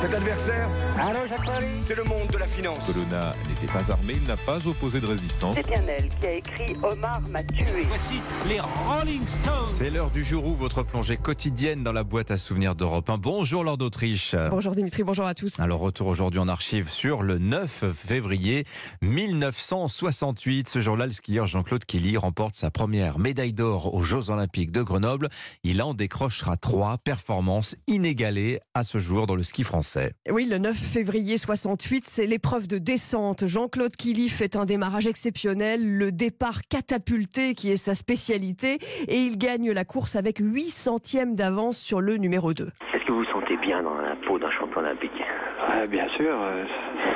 Cet adversaire, c'est le monde de la finance. Colonna n'était pas armé, il n'a pas opposé de résistance. C'est bien elle qui a écrit Omar m'a tué. Voici les Rolling Stones. C'est l'heure du jour où votre plongée quotidienne dans la boîte à souvenirs d'Europe 1. Bonjour Lord d'Autriche. Bonjour Dimitri, bonjour à tous. Alors retour aujourd'hui en archive sur le 9 février 1968. Ce jour-là, le skieur Jean-Claude Killy remporte sa première médaille d'or aux Jeux Olympiques de Grenoble. Il en décrochera trois performances inégalées à ce jour dans le ski français. Oui, le 9 février 68, c'est l'épreuve de descente. Jean-Claude Killy fait un démarrage exceptionnel, le départ catapulté qui est sa spécialité, et il gagne la course avec 8 centièmes d'avance sur le numéro 2. Est-ce que vous vous sentez bien dans la peau d'un champion olympique? Ah, bien sûr, euh,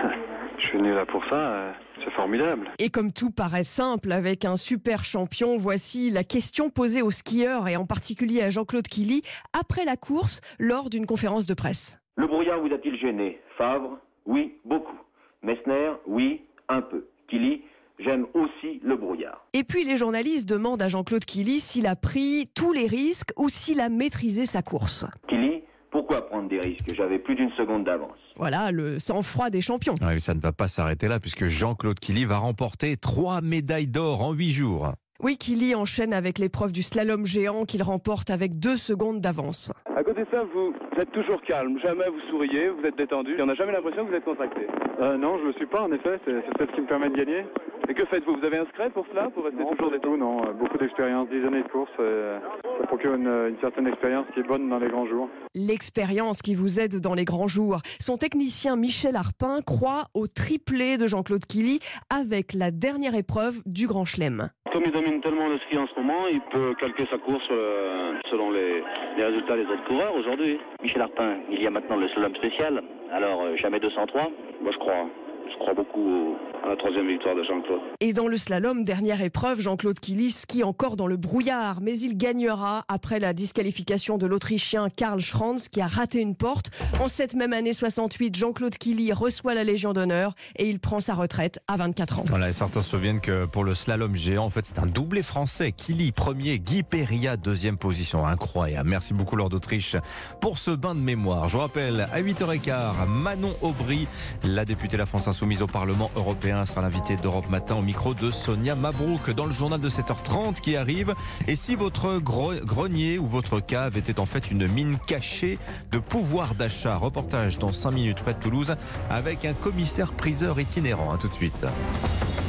je suis venu là pour ça, euh, c'est formidable. Et comme tout paraît simple avec un super champion, voici la question posée aux skieurs et en particulier à Jean-Claude Killy après la course lors d'une conférence de presse. Le brouillard vous a-t-il gêné? Favre? Oui, beaucoup. Messner? Oui, un peu. Killy? J'aime aussi le brouillard. Et puis les journalistes demandent à Jean-Claude Killy s'il a pris tous les risques ou s'il a maîtrisé sa course. Killy, pourquoi prendre des risques? J'avais plus d'une seconde d'avance. Voilà le sang-froid des champions. Ouais, mais ça ne va pas s'arrêter là puisque Jean-Claude Killy va remporter trois médailles d'or en huit jours. Oui, Killy enchaîne avec l'épreuve du slalom géant qu'il remporte avec deux secondes d'avance. À côté de ça, vous êtes toujours calme, jamais vous souriez, vous êtes détendu, et on n'a jamais l'impression que vous êtes contracté. Euh, non, je ne le suis pas, en effet, c'est peut-être ce qui me permet de gagner. Et que faites-vous? Vous avez un secret pour cela, pour rester toujours détendu? Non, euh, beaucoup d'expérience, dix années de course, euh, ça procure une, une certaine expérience qui est bonne dans les grands jours. L'expérience qui vous aide dans les grands jours. Son technicien Michel Arpin croit au triplé de Jean-Claude Killy avec la dernière épreuve du Grand Chelem. Comme il domine tellement le ski en ce moment, il peut calquer sa course euh, selon les, les résultats des autres coureurs aujourd'hui. Michel Arpin, il y a maintenant le slalom spécial, alors euh, jamais 203 Moi je crois. Je crois beaucoup au- à la troisième victoire de Jean-Claude. Et dans le slalom, dernière épreuve, Jean-Claude Killy skie encore dans le brouillard, mais il gagnera après la disqualification de l'Autrichien Karl Schranz qui a raté une porte. En cette même année 68, Jean-Claude Killy reçoit la Légion d'honneur et il prend sa retraite à 24 ans. Voilà, et certains se souviennent que pour le slalom géant, en fait, c'est un doublé français. Killy, premier, Guy Perria, deuxième position. Incroyable. Merci beaucoup, Lord d'Autriche, pour ce bain de mémoire. Je vous rappelle, à 8h15, Manon Aubry, la députée de la France Insoumise au Parlement européen, sera l'invitée d'Europe Matin au micro de Sonia Mabrouk dans le journal de 7h30 qui arrive. Et si votre gre- grenier ou votre cave était en fait une mine cachée de pouvoir d'achat, reportage dans 5 minutes près de Toulouse avec un commissaire priseur itinérant. À tout de suite.